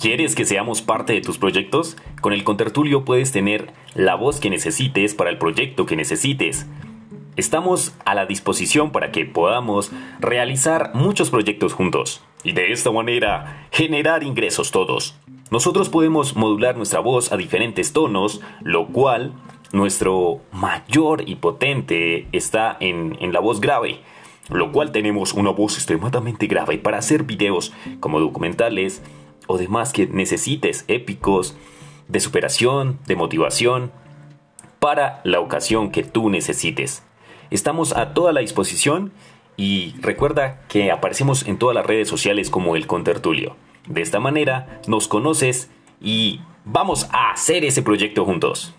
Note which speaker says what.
Speaker 1: ¿Quieres que seamos parte de tus proyectos? Con el Contertulio puedes tener la voz que necesites para el proyecto que necesites. Estamos a la disposición para que podamos realizar muchos proyectos juntos y de esta manera generar ingresos todos. Nosotros podemos modular nuestra voz a diferentes tonos, lo cual nuestro mayor y potente está en, en la voz grave lo cual tenemos una voz extremadamente grave para hacer videos como documentales o demás que necesites épicos, de superación, de motivación, para la ocasión que tú necesites. Estamos a toda la disposición y recuerda que aparecemos en todas las redes sociales como el Contertulio. De esta manera nos conoces y vamos a hacer ese proyecto juntos.